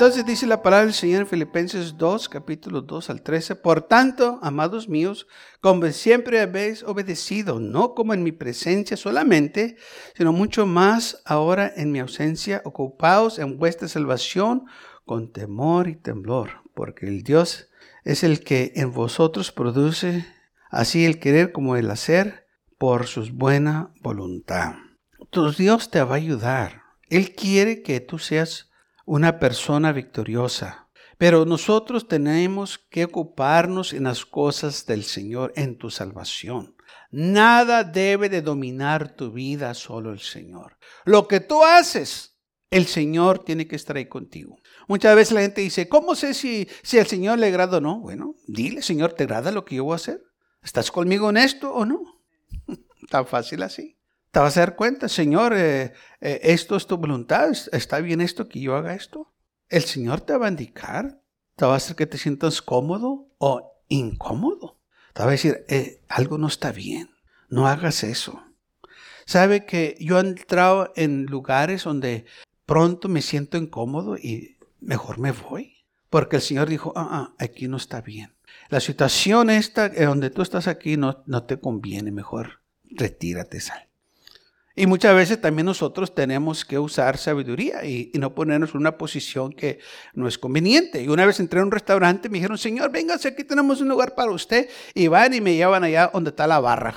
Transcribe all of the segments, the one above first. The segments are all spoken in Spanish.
Entonces dice la palabra del Señor en Filipenses 2, capítulo 2 al 13. Por tanto, amados míos, como siempre habéis obedecido, no como en mi presencia solamente, sino mucho más ahora en mi ausencia, ocupaos en vuestra salvación con temor y temblor, porque el Dios es el que en vosotros produce así el querer como el hacer por su buena voluntad. Tu Dios te va a ayudar. Él quiere que tú seas una persona victoriosa. Pero nosotros tenemos que ocuparnos en las cosas del Señor, en tu salvación. Nada debe de dominar tu vida, solo el Señor. Lo que tú haces, el Señor tiene que estar ahí contigo. Muchas veces la gente dice, ¿cómo sé si, si al Señor le agrada o no? Bueno, dile, Señor, ¿te agrada lo que yo voy a hacer? ¿Estás conmigo en esto o no? Tan fácil así te vas a dar cuenta, Señor, eh, eh, esto es tu voluntad, está bien esto que yo haga esto. El Señor te va a indicar, te va a hacer que te sientas cómodo o incómodo. Te va a decir, eh, algo no está bien, no hagas eso. Sabe que yo he entrado en lugares donde pronto me siento incómodo y mejor me voy. Porque el Señor dijo, ah, ah aquí no está bien. La situación esta, donde tú estás aquí, no, no te conviene, mejor retírate, sal. Y muchas veces también nosotros tenemos que usar sabiduría y, no ponernos en una posición que no es conveniente. Y una vez entré a un restaurante, me dijeron, Señor, véngase, aquí tenemos un lugar para usted. Y van y me llevan allá donde está la barra.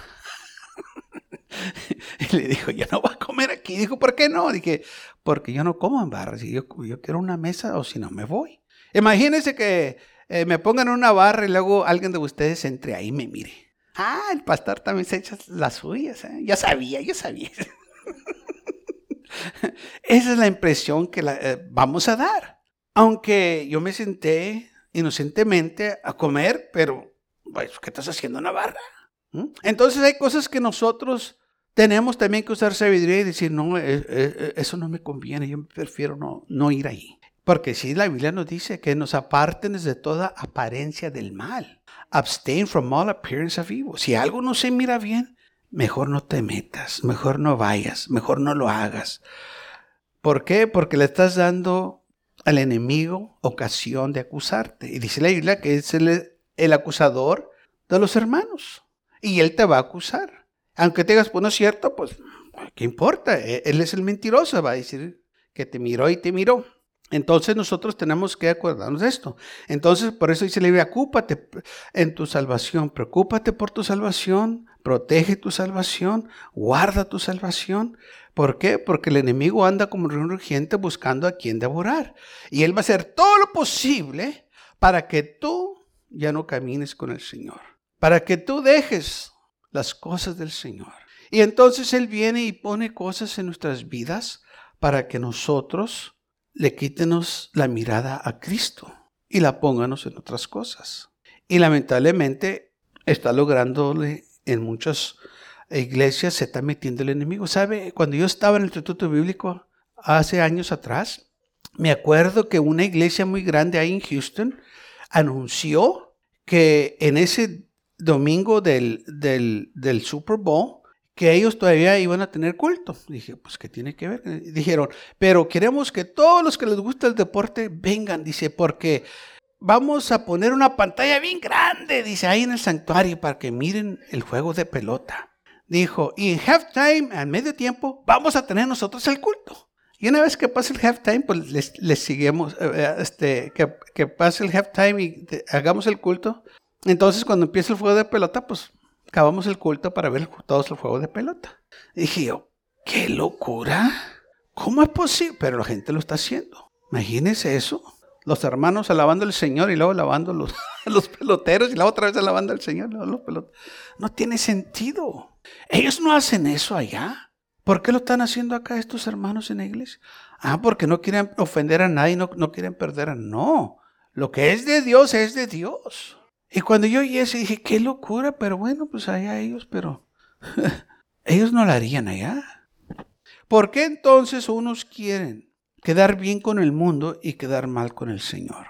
y le dijo, yo no voy a comer aquí. Dijo, ¿por qué no? Dije, porque yo no como en barras. Yo, yo quiero una mesa o si no me voy. Imagínense que eh, me pongan en una barra y luego alguien de ustedes entre ahí y me mire. Ah, el pastor también se echa las suyas. ¿eh? Ya sabía, yo sabía. Esa es la impresión que eh, vamos a dar. Aunque yo me senté inocentemente a comer, pero, pues, ¿qué estás haciendo en la barra? ¿Mm? Entonces hay cosas que nosotros tenemos también que usar sabiduría y decir, no, eh, eso no me conviene, yo prefiero no, no ir ahí. Porque si la Biblia nos dice que nos aparten de toda apariencia del mal. Abstain from all appearance of evil. Si algo no se mira bien, mejor no te metas, mejor no vayas, mejor no lo hagas. ¿Por qué? Porque le estás dando al enemigo ocasión de acusarte. Y dice la Biblia que es el, el acusador de los hermanos. Y él te va a acusar. Aunque te digas, pues no es cierto, pues, ¿qué importa? E, él es el mentiroso, va a decir que te miró y te miró. Entonces nosotros tenemos que acordarnos de esto. Entonces, por eso dice la Biblia, ocúpate en tu salvación, preocúpate por tu salvación, protege tu salvación, guarda tu salvación. ¿Por qué? Porque el enemigo anda como un urgente buscando a quien devorar. Y él va a hacer todo lo posible para que tú ya no camines con el Señor, para que tú dejes las cosas del Señor. Y entonces Él viene y pone cosas en nuestras vidas para que nosotros le quítenos la mirada a Cristo y la pónganos en otras cosas. Y lamentablemente está lográndole en muchas iglesias, se está metiendo el enemigo. ¿Sabe? Cuando yo estaba en el Instituto Bíblico hace años atrás, me acuerdo que una iglesia muy grande ahí en Houston anunció que en ese domingo del, del, del Super Bowl, que ellos todavía iban a tener culto. Dije, pues, ¿qué tiene que ver? Dijeron, pero queremos que todos los que les gusta el deporte vengan, dice, porque vamos a poner una pantalla bien grande, dice, ahí en el santuario para que miren el juego de pelota. Dijo, y en halftime, al medio tiempo, vamos a tener nosotros el culto. Y una vez que pase el halftime, pues les, les seguimos, eh, eh, este, que, que pase el halftime y hagamos el culto. Entonces, cuando empiece el juego de pelota, pues acabamos el culto para ver todos los juegos de pelota. dije yo, ¡qué locura! ¿Cómo es posible? Pero la gente lo está haciendo. Imagínense eso. Los hermanos alabando al Señor y luego alabando los, los peloteros y la otra vez alabando al Señor. Los No tiene sentido. Ellos no hacen eso allá. ¿Por qué lo están haciendo acá estos hermanos en la iglesia? Ah, porque no quieren ofender a nadie, no, no quieren perder a... No, lo que es de Dios es de Dios. Y cuando yo oí eso dije, qué locura, pero bueno, pues allá ellos, pero ellos no lo harían allá. ¿Por qué entonces unos quieren quedar bien con el mundo y quedar mal con el Señor?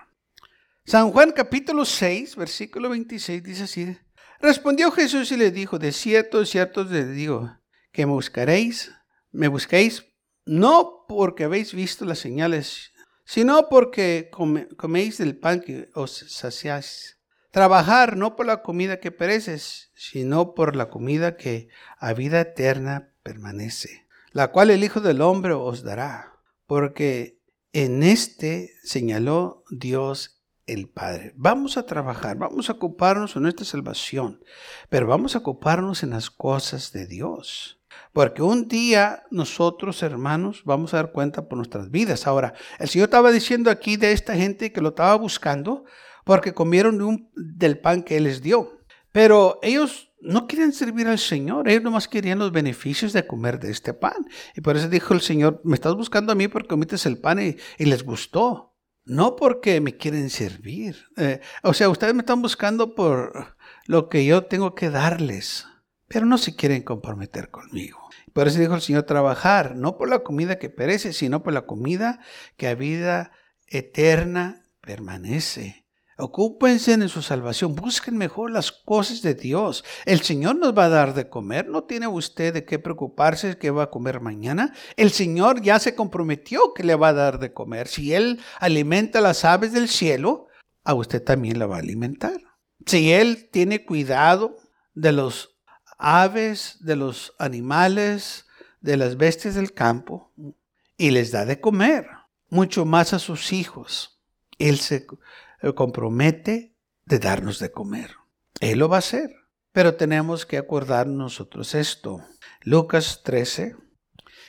San Juan capítulo 6, versículo 26 dice así. Respondió Jesús y le dijo, de cierto, de cierto te digo, que me buscaréis, me busquéis, no porque habéis visto las señales, sino porque coméis del pan que os saciáis. Trabajar no por la comida que pereces, sino por la comida que a vida eterna permanece, la cual el Hijo del Hombre os dará, porque en este señaló Dios el Padre. Vamos a trabajar, vamos a ocuparnos en nuestra salvación, pero vamos a ocuparnos en las cosas de Dios. Porque un día nosotros, hermanos, vamos a dar cuenta por nuestras vidas. Ahora, el Señor estaba diciendo aquí de esta gente que lo estaba buscando, porque comieron del pan que Él les dio. Pero ellos no querían servir al Señor, ellos nomás querían los beneficios de comer de este pan. Y por eso dijo el Señor, me estás buscando a mí porque comites el pan y, les gustó. No porque me quieren servir. Eh, o sea, ustedes me están buscando por lo que yo tengo que darles, pero no se quieren comprometer conmigo. Por eso dijo el Señor, trabajar, no por la comida que perece, sino por la comida que a vida eterna permanece. Ocúpense en su salvación, busquen mejor las cosas de Dios. El Señor nos va a dar de comer, no tiene usted de qué preocuparse que va a comer mañana. El Señor ya se comprometió que le va a dar de comer. Si Él alimenta las aves del cielo, a usted también la va a alimentar. Si Él tiene cuidado de los aves, de los animales, de las bestias del campo, y les da de comer, mucho más a sus hijos. Él se compromete de darnos de comer. Él lo va a hacer. Pero tenemos que acordar nosotros esto. Lucas 13.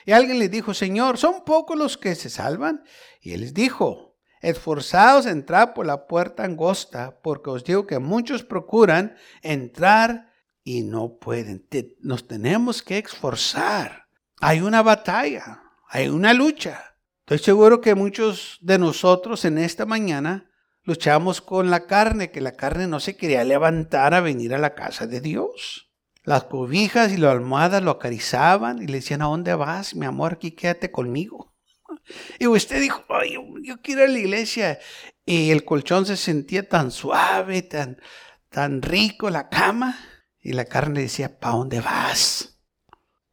Y alguien le dijo, Señor, ¿son pocos los que se salvan? Y él les dijo, esforzados a entrar por la puerta angosta, porque os digo que muchos procuran entrar y no pueden. Nos tenemos que esforzar. Hay una batalla, hay una lucha. Estoy seguro que muchos de nosotros en esta mañana luchamos con la carne, que la carne no se quería levantar a venir a la casa de Dios. Las cobijas y las almohadas lo acarizaban y le decían, ¿a dónde vas, mi amor? Aquí quédate conmigo. Y usted dijo, Ay, yo, quiero ir a la iglesia. Y el colchón se sentía tan suave, tan, tan rico, la cama. Y la carne decía, ¿para dónde vas?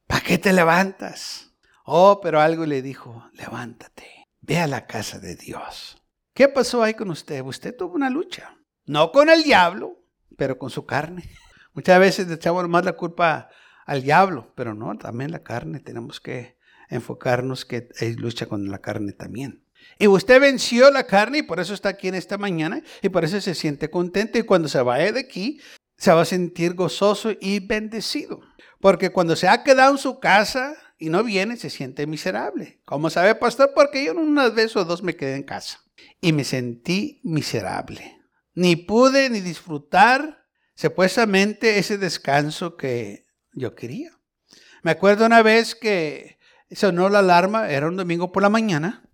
¿Para qué te levantas? Oh, pero algo le dijo, levántate, ve a la casa de Dios. ¿Qué pasó ahí con usted? Usted tuvo una lucha. No con el diablo, pero con su carne. Muchas veces le echamos más la culpa al diablo, pero no, también la carne. Tenemos que enfocarnos que hay lucha con la carne también. Y usted venció la carne y por eso está aquí en esta mañana y por eso se siente contento y cuando se vaya de aquí se va a sentir gozoso y bendecido. Porque cuando se ha quedado en su casa y no viene, se siente miserable. ¿Cómo sabe, pastor? Porque yo unas veces o dos me quedé en casa y me sentí miserable. Ni pude ni disfrutar supuestamente ese descanso que yo quería. Me acuerdo una vez que sonó la alarma, era un domingo por la mañana,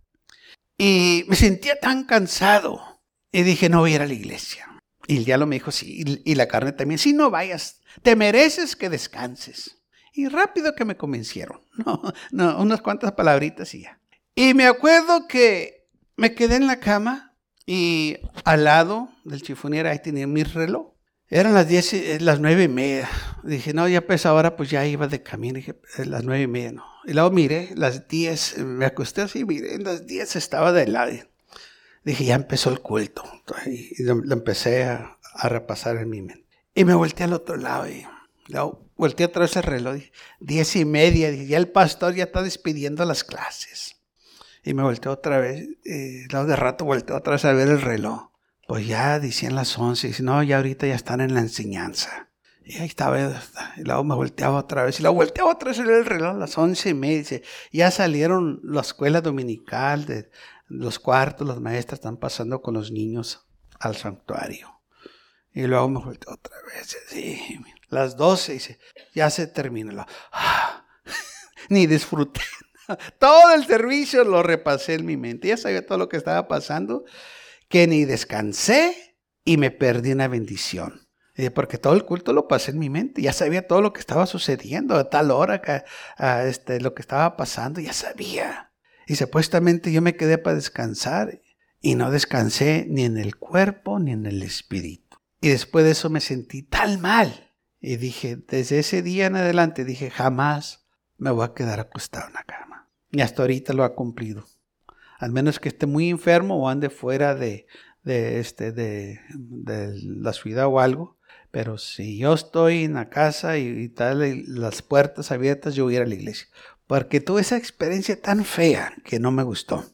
y me sentía tan cansado. Y dije, no voy a ir a la iglesia. Y el diablo me dijo, sí, y la carne también, si no vayas, te mereces que descanses. Y rápido que me convencieron. No, no, unas cuantas palabritas y ya. Y me acuerdo que me quedé en la cama y al lado del chifonier ahí tenía mi reloj. Eran las diez, eh, las nueve y media. Dije, no, ya pues ahora pues ya iba de camino. Dije, las nueve y media, no. Y luego miré, las diez, me acosté así, miré, las diez estaba de lado. Dije, ya empezó el culto. Y lo, empecé a, repasar en mi mente. Y me volteé al otro lado y luego volteé otra vez el reloj. Diez y media. Dije, ya el pastor ya está despidiendo las clases. Y me volteó otra vez, y luego de rato volteó otra vez a ver el reloj. Pues ya decían las once, y dice, no, ya ahorita ya están en la enseñanza. Y ahí estaba, y luego me volteaba otra vez, y luego volteaba otra vez a ver el reloj a las once y media. Dice, ya salieron la escuela dominical, de los cuartos, las maestras están pasando con los niños al santuario. Y luego me volteó otra vez, sí, las doce, dice, ya se terminó. Ni disfruté todo el servicio lo repasé en mi mente. Ya sabía todo lo que estaba pasando, que ni descansé y me perdí una bendición. Porque todo el culto lo pasé en mi mente, ya sabía todo lo que estaba sucediendo a tal hora, que, este, lo que estaba pasando, ya sabía. Y supuestamente yo me quedé para descansar y no descansé ni en el cuerpo ni en el espíritu. Y después de eso me sentí tan mal. Y dije, desde ese día en adelante, dije, jamás me voy a quedar acostado en la cama. Y hasta ahorita lo ha cumplido. Al menos que esté muy enfermo o ande fuera de, de, este, de, de la ciudad o algo pero si yo estoy en la casa y, tal, las puertas abiertas, yo voy a ir a la iglesia. Porque tuve esa experiencia tan fea que no me gustó.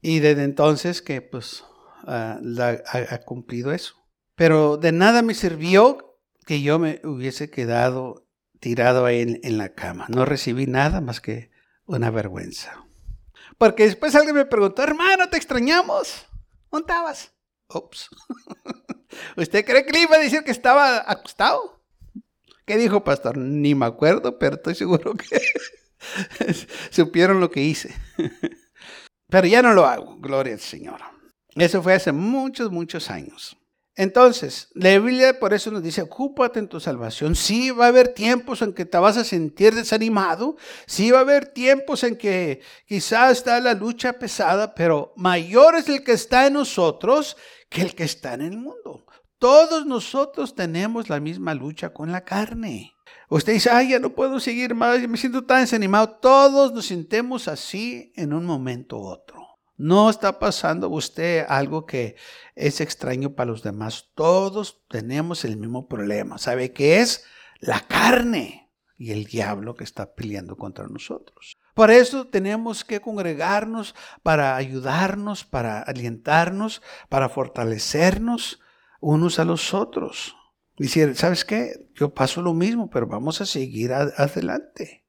Y desde entonces que pues ah, ha, cumplido eso. Pero de nada me sirvió que yo me hubiese quedado tirado ahí en, en, la cama. No recibí nada más que una vergüenza. Porque después alguien me preguntó, hermano, te extrañamos. ¿Dónde estabas? ¿Usted cree que le iba a decir que estaba acostado? ¿Qué dijo, pastor? Ni me acuerdo, pero estoy seguro que supieron lo que hice. pero ya no lo hago, gloria al Señor. Eso fue hace muchos, muchos años. Entonces, la Biblia por eso nos dice, ocúpate en tu salvación. Sí, va a haber tiempos en que te vas a sentir desanimado. Sí, va a haber tiempos en que quizás está la lucha pesada, pero mayor es el que está en nosotros que el que está en el mundo. Todos nosotros tenemos la misma lucha con la carne. Usted dice, ay, ya no puedo seguir más, me siento tan desanimado. Todos nos sentemos así en un momento u otro. No está pasando usted algo que es extraño para los demás. Todos tenemos el mismo problema. ¿Sabe qué es? La carne y el diablo que está peleando contra nosotros. Por eso tenemos que congregarnos para ayudarnos, para alientarnos, para fortalecernos unos a los otros. Decir, ¿sabes qué? Yo paso lo mismo, pero vamos a seguir adelante.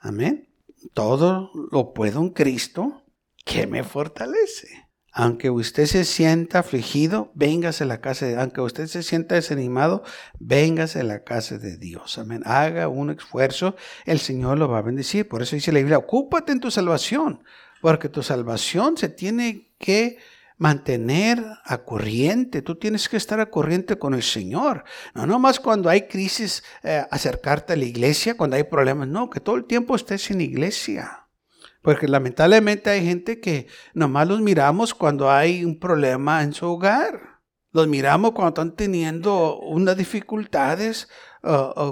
Amén. Todo lo puedo en Cristo que me fortalece. Aunque usted se sienta afligido, véngase a la casa de Aunque usted se sienta desanimado, véngase a la casa de Dios. Amén. Haga un esfuerzo, el Señor lo va a bendecir. Por eso dice la Biblia, ocúpate en tu salvación, porque tu salvación se tiene que mantener a corriente. Tú tienes que estar a corriente con el Señor. No nomás cuando hay crisis, eh, acercarte a la iglesia, cuando hay problemas. No, que todo el tiempo estés en iglesia. Porque lamentablemente hay gente que nomás los miramos cuando hay un problema en su hogar. Los miramos cuando están teniendo unas dificultades,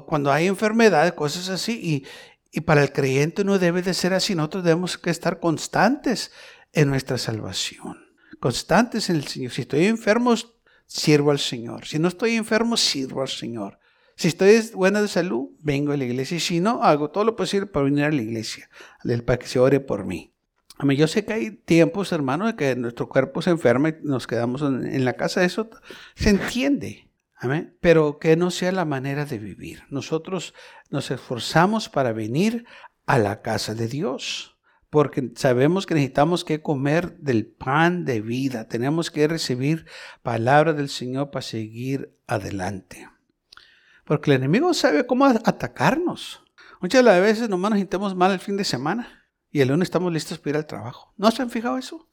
cuando hay enfermedades, cosas así. Y, y para el creyente no debe de ser así. Nosotros debemos que estar constantes en nuestra salvación. Constantes en el Señor. Si estoy enfermo, sirvo al Señor. Si no estoy enfermo, sirvo al Señor. Si estoy buena de salud, vengo a la iglesia. Y si no, hago todo lo posible para venir a la iglesia, para que se ore por mí. Yo sé que hay tiempos, hermano, de que nuestro cuerpo se enferma y nos quedamos en, la casa. Eso se entiende. Amén. Pero que no sea la manera de vivir. Nosotros nos esforzamos para venir a la casa de Dios. Porque sabemos que necesitamos que comer del pan de vida. Tenemos que recibir palabra del Señor para seguir adelante. Porque el enemigo sabe cómo atacarnos. Muchas de las veces nomás nos sintemos mal el fin de semana y el lunes estamos listos para ir al trabajo. ¿No se han fijado eso?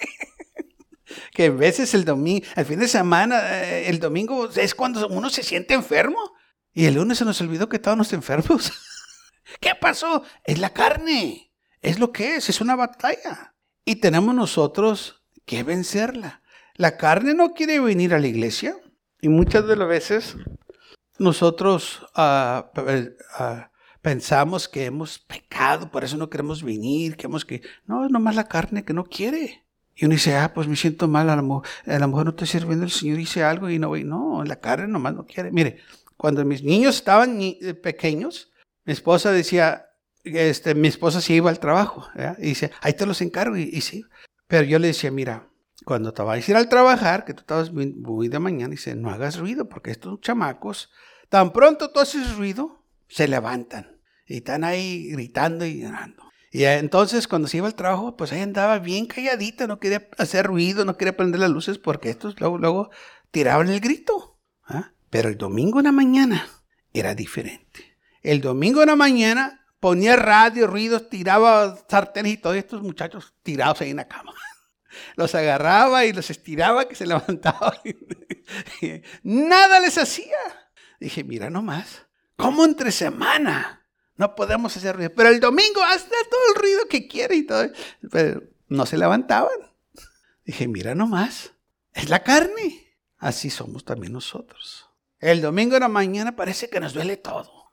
que a veces el domingo, el fin de semana, eh, el domingo es cuando uno se siente enfermo y el lunes se nos olvidó que estábamos enfermos. ¿Qué pasó? Es la carne. Es lo que es, es una batalla. Y tenemos nosotros que vencerla. La carne no quiere venir a la iglesia y muchas de las veces nosotros ah, ah, pensamos que hemos pecado, por eso no queremos venir, que hemos que... No, es nomás la carne que no quiere. Y uno dice, ah, pues me siento mal, a lo, mejor no estoy sirviendo, el Señor dice algo y no voy. No, la carne nomás no quiere. Mire, cuando mis niños estaban eh, pequeños, mi esposa decía, este, mi esposa se iba al trabajo, y dice, ahí te los encargo, y, sí. Pero yo le decía, mira, cuando te vas a ir al trabajar, que tú estabas muy, de mañana, dice, no hagas ruido, porque estos chamacos, tan pronto tú haces ruido, se levantan y están ahí gritando y llorando. Y entonces cuando se iba al trabajo, pues ahí andaba bien calladita, no quería hacer ruido, no quería prender las luces porque estos luego, luego tiraban el grito. ¿ah? Pero el domingo en la mañana era diferente. El domingo en la mañana ponía radio, ruidos, tiraba sartenes y todos estos muchachos tirados ahí en la cama. los agarraba y los estiraba que se levantaban. Nada les hacía. Dije, mira nomás, ¿cómo entre semana no podemos hacer ruido? Pero el domingo hasta todo el ruido que quiere y todo. Pero no se levantaban. Dije, mira nomás, es la carne. Así somos también nosotros. El domingo en la mañana parece que nos duele todo.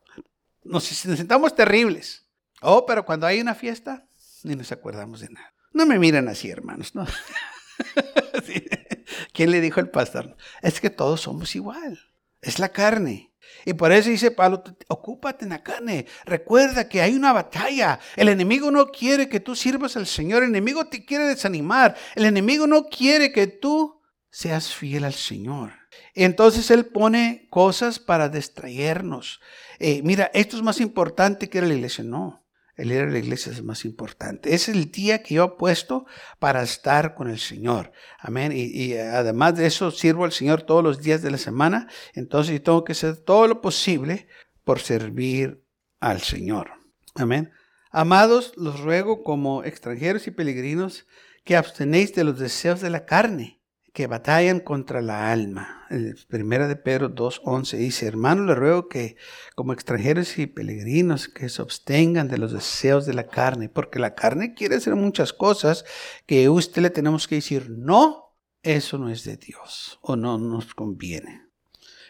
Nos, sentamos terribles. Oh, pero cuando hay una fiesta, ni nos acordamos de nada. No me miran así, hermanos, ¿no? ¿Quién le dijo el pastor? Es que todos somos igual. Es la carne. Y por eso dice Pablo, ocúpate en la carne. Recuerda que hay una batalla. El enemigo no quiere que tú sirvas al Señor. El enemigo te quiere desanimar. El enemigo no quiere que tú seas fiel al Señor. Entonces Él pone cosas para distraernos. Eh, mira, esto es más importante que la iglesia. No, el ir a la iglesia es más importante. Es el día que yo he puesto para estar con el Señor. Amén. Y, y, además de eso, sirvo al Señor todos los días de la semana. Entonces yo tengo que hacer todo lo posible por servir al Señor. Amén. Amados, los ruego como extranjeros y peregrinos que abstenéis de los deseos de la carne que batallan contra la alma. El primera de Pedro 2.11 dice, hermano, le ruego que como extranjeros y peregrinos que se abstengan de los deseos de la carne, porque la carne quiere hacer muchas cosas que usted le tenemos que decir, no, eso no es de Dios o no nos conviene.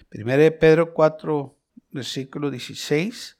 Primera de Pedro 4, versículo 16.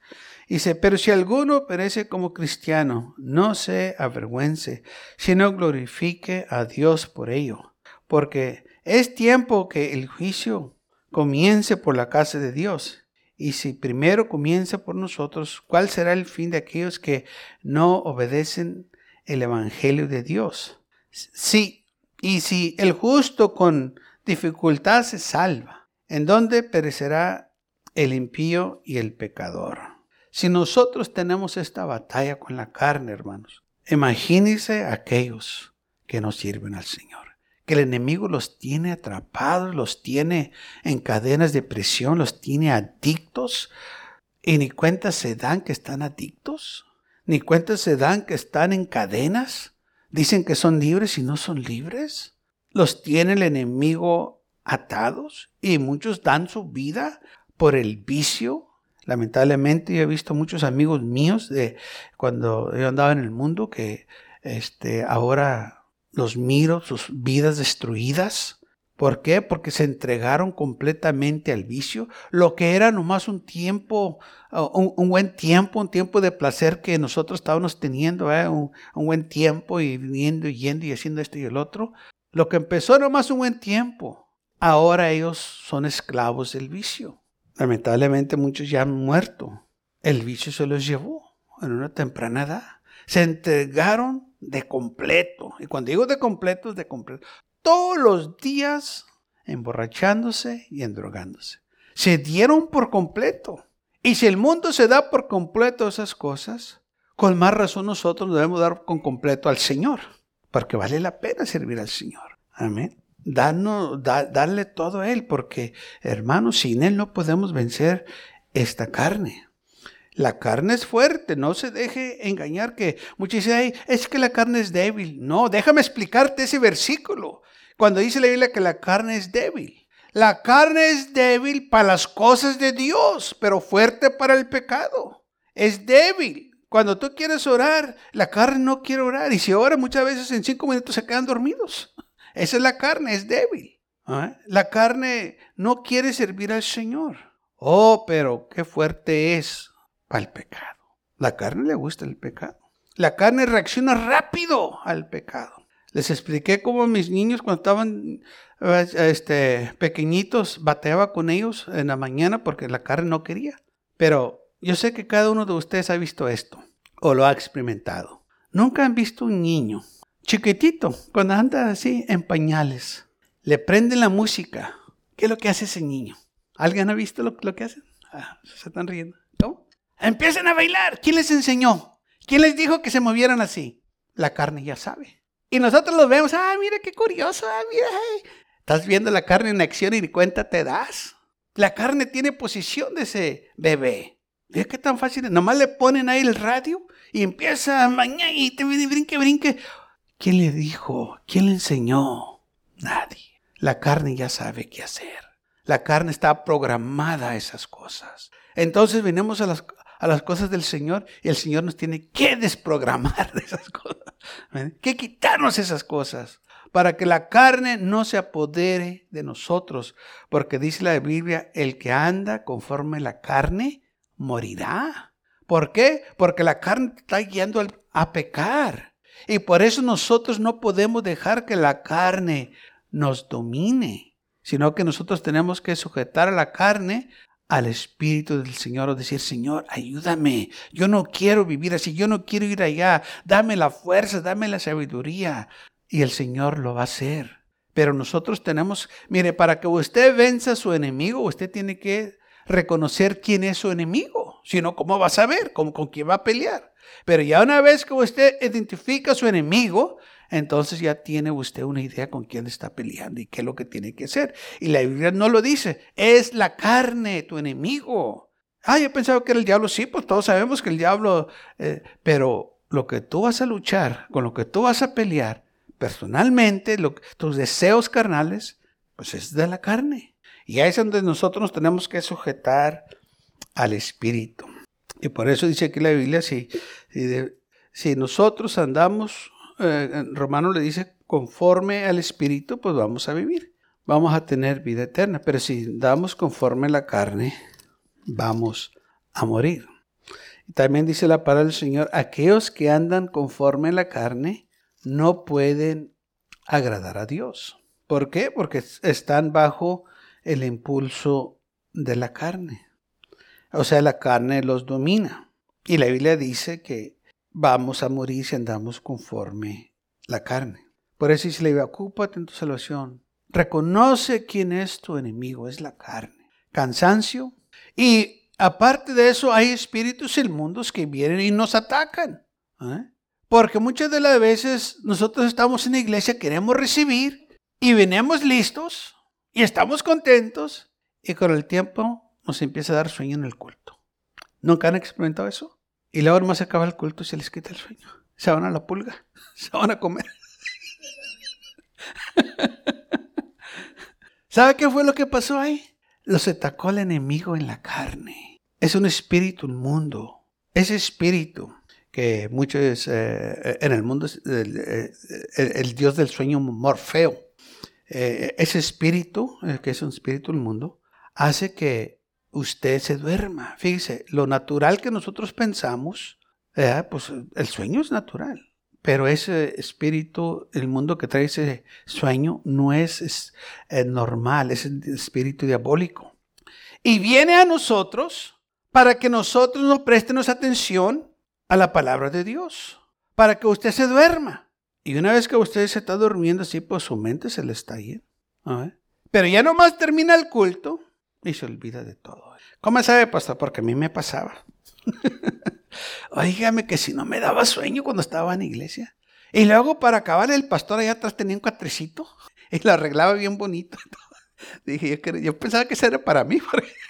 Dice, pero si alguno perece como cristiano, no se avergüence, sino glorifique a Dios por ello porque es tiempo que el juicio comience por la casa de Dios. Y si primero comienza por nosotros, ¿cuál será el fin de aquellos que no obedecen el Evangelio de Dios? Sí, y si el justo con dificultad se salva, ¿en dónde perecerá el impío y el pecador? Si nosotros tenemos esta batalla con la carne, hermanos, imagínense aquellos que no sirven al Señor el enemigo los tiene atrapados, los tiene en cadenas de presión, los tiene adictos y ni cuenta se dan que están adictos, ni cuenta se dan que están en cadenas. Dicen que son libres y no son libres. Los tiene el enemigo atados y muchos dan su vida por el vicio. Lamentablemente yo he visto muchos amigos míos de cuando yo andaba en el mundo que este, ahora los miro, sus vidas destruidas. ¿Por qué? Porque se entregaron completamente al vicio. Lo que era nomás un tiempo, uh, un, buen tiempo, un tiempo de placer que nosotros estábamos teniendo, ¿eh? un, buen tiempo y viniendo y yendo y haciendo esto y el otro. Lo que empezó nomás un buen tiempo, ahora ellos son esclavos del vicio. Lamentablemente muchos ya han muerto. El vicio se los llevó en una temprana edad. Se entregaron de completo. Y cuando digo de completo, es de completo. Todos los días emborrachándose y endrogándose. Se dieron por completo. Y si el mundo se da por completo esas cosas, con más razón nosotros debemos dar con completo al Señor, porque vale la pena servir al Señor. Amén. Darnos, darle todo a Él, porque hermanos, sin Él no podemos vencer esta carne. La carne es fuerte, no se deje engañar que muchos dicen, es que la carne es débil. No, déjame explicarte ese versículo. Cuando dice la Biblia que la carne es débil. La carne es débil para las cosas de Dios, pero fuerte para el pecado. Es débil. Cuando tú quieres orar, la carne no quiere orar. Y si ora, muchas veces en cinco minutos se quedan dormidos. Esa es la carne, es débil. ¿Ah? La carne no quiere servir al Señor. Oh, pero qué fuerte es al pecado. La carne le gusta el pecado. La carne reacciona rápido al pecado. Les expliqué cómo mis niños cuando estaban este, pequeñitos bateaba con ellos en la mañana porque la carne no quería. Pero yo sé que cada uno de ustedes ha visto esto o lo ha experimentado. Nunca han visto un niño chiquitito cuando anda así en pañales. Le prende la música. ¿Qué es lo que hace ese niño? ¿Alguien ha visto lo, lo que hace? Ah, se están riendo. Empiecen a bailar. ¿Quién les enseñó? ¿Quién les dijo que se movieran así? La carne ya sabe. Y nosotros los vemos, ah, mira qué curioso, ah, mira. Estás viendo la carne en acción y ni cuenta te das. La carne tiene posición de ese bebé. Mira qué tan fácil. Nomás le ponen ahí el radio y empieza mañana y te brinque, brinque. ¿Quién le dijo? ¿Quién le enseñó? Nadie. La carne ya sabe qué hacer. La carne está programada a esas cosas. Entonces venimos a las, a las cosas del Señor y el Señor nos tiene que desprogramar de esas cosas. Que quitarnos esas cosas para que la carne no se apodere de nosotros. Porque dice la Biblia, el que anda conforme la carne morirá. ¿Por qué? Porque la carne está guiando a pecar. Y por eso nosotros no podemos dejar que la carne nos domine, sino que nosotros tenemos que sujetar a la carne al Espíritu del Señor o decir, Señor, ayúdame. Yo no quiero vivir así, yo no quiero ir allá. Dame la fuerza, dame la sabiduría. Y el Señor lo va a hacer. Pero nosotros tenemos, mire, para que usted venza a su enemigo, usted tiene que reconocer quién es su enemigo. Si no, ¿cómo va a saber con, con quién va a pelear? Pero ya una vez que usted identifica a su enemigo, entonces ya tiene usted una idea con quién está peleando y qué es lo que tiene que hacer. Y la Biblia no lo dice, es la carne, tu enemigo. Ah, yo pensaba que era el diablo, sí, pues todos sabemos que el diablo, eh, pero lo que tú vas a luchar, con lo que tú vas a pelear, personalmente, tus deseos carnales, pues es de la carne. Y ahí es donde nosotros nos tenemos que sujetar al Espíritu. Y por eso dice aquí la Biblia, si, si nosotros andamos eh, Romano le dice, conforme al Espíritu, pues vamos a vivir. Vamos a tener vida eterna. Pero si damos conforme a la carne, vamos a morir. También dice la palabra del Señor, aquellos que andan conforme a la carne no pueden agradar a Dios. ¿Por qué? Porque están bajo el impulso de la carne. O sea, la carne los domina. Y la Biblia dice que vamos a morir si andamos conforme la carne. Por eso dice, le ocúpate en tu salvación. Reconoce quién es tu enemigo, es la carne. Cansancio. Y aparte de eso, hay espíritus inmundos que vienen y nos atacan. ¿eh? Porque muchas de las veces nosotros estamos en la iglesia, queremos recibir y venimos listos y estamos contentos y con el tiempo nos empieza a dar sueño en el culto. ¿Nunca han experimentado eso? Y luego nomás se acaba el culto y se les quita el sueño. Se van a la pulga, se van a comer. ¿Sabe qué fue lo que pasó ahí? Los atacó el enemigo en la carne. Es un espíritu inmundo. Ese espíritu que muchos eh, en el mundo es el, el, dios del sueño Morfeo. Eh, ese espíritu, eh, que es un espíritu inmundo, hace que usted se duerma. Fíjese, lo natural que nosotros pensamos, pues el sueño es natural. Pero ese espíritu, el mundo que trae ese sueño, no es, eh, normal, es el espíritu diabólico. Y viene a nosotros para que nosotros nos prestemos atención a la palabra de Dios, para que usted se duerma. Y una vez que usted se está durmiendo así, pues su mente se le está yendo. Pero ya nomás termina el culto y se olvida de todo. ¿Cómo sabe, pastor? Porque a mí me pasaba. Oígame que si no me daba sueño cuando estaba en iglesia. Y luego para acabar el pastor allá atrás tenía un cuatrecito y lo arreglaba bien bonito. Dije, yo, pensaba que eso era para mí.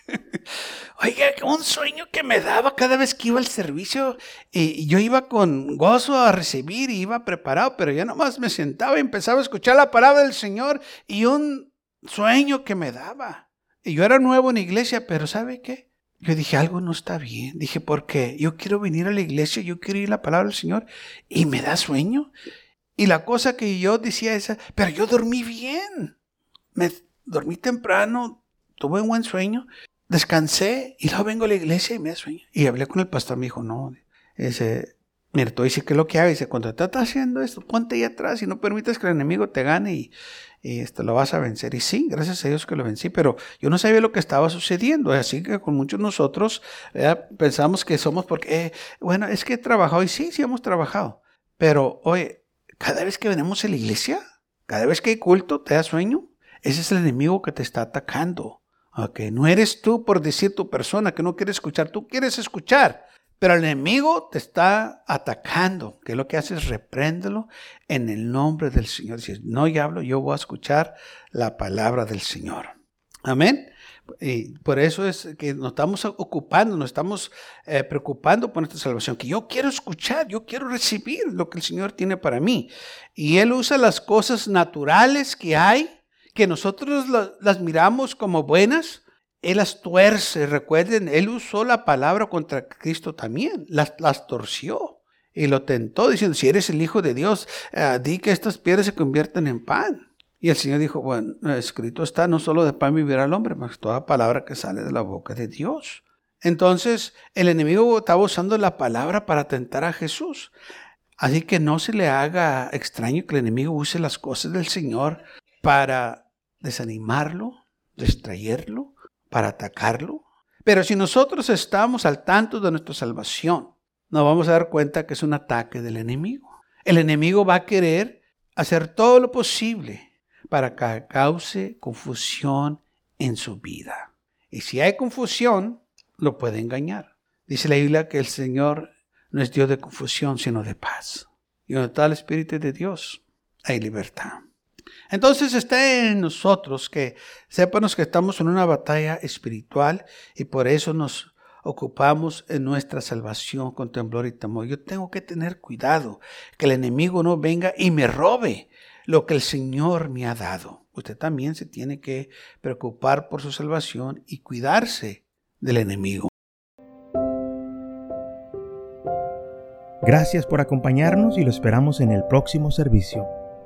Oiga, un sueño que me daba cada vez que iba al servicio. Y, yo iba con gozo a recibir y iba preparado, pero ya nomás me sentaba y empezaba a escuchar la palabra del Señor y un sueño que me daba. Yo era nuevo en la iglesia, pero ¿sabe qué? Yo dije, algo no está bien. Dije, ¿por qué? Yo quiero venir a la iglesia, yo quiero ir a la palabra del Señor y me da sueño. Y la cosa que yo decía es, pero yo dormí bien. Me dormí temprano, tuve un buen sueño, descansé y luego vengo a la iglesia y me da sueño. Y hablé con el pastor, me dijo, no, ese, mira, tú dices, ¿qué es lo que hago? Dice, cuando estás haciendo esto, ponte ahí atrás y no permitas que el enemigo te gane y y esto lo vas a vencer. Y sí, gracias a Dios que lo vencí, pero yo no sabía lo que estaba sucediendo. Así que con muchos nosotros pensamos que somos porque, eh, bueno, es que he trabajado y sí, sí hemos trabajado. Pero, oye, cada vez que venimos a la iglesia, cada vez que hay culto, te da sueño. Ese es el enemigo que te está atacando. Okay. No eres tú por decir tu persona que no quiere escuchar, tú quieres escuchar. Pero el enemigo te está atacando. Que lo que hace es repréndelo en el nombre del Señor. Si no ya hablo, yo voy a escuchar la palabra del Señor. Amén. Y por eso es que nos estamos ocupando, nos estamos eh, preocupando por nuestra salvación, que yo quiero escuchar, yo quiero recibir lo que el Señor tiene para mí. Y Él usa las cosas naturales que hay, que nosotros las miramos como buenas, Él las tuerce. Recuerden, Él usó la palabra contra Cristo también, las, las torció. Y lo tentó diciendo, si eres el Hijo de Dios, eh, di que estas piedras se conviertan en pan. Y el Señor dijo, bueno, escrito está, no solo de pan vivirá el hombre, mas toda palabra que sale de la boca de Dios. Entonces, el enemigo estaba usando la palabra para tentar a Jesús. Así que no se le haga extraño que el enemigo use las cosas del Señor para desanimarlo, distraerlo, para atacarlo. Pero si nosotros estamos al tanto de nuestra salvación, nos vamos a dar cuenta que es un ataque del enemigo. El enemigo va a querer hacer todo lo posible para que cause confusión en su vida. Y si hay confusión, lo puede engañar. Dice la Biblia que el Señor no es Dios de confusión, sino de paz. Y donde está el Espíritu de Dios, hay libertad. Entonces está en nosotros que sépanos que estamos en una batalla espiritual y por eso nos ocupamos en nuestra salvación con temblor y temor. Yo tengo que tener cuidado que el enemigo no venga y me robe lo que el Señor me ha dado. Usted también se tiene que preocupar por su salvación y cuidarse del enemigo. Gracias por acompañarnos y lo esperamos en el próximo servicio.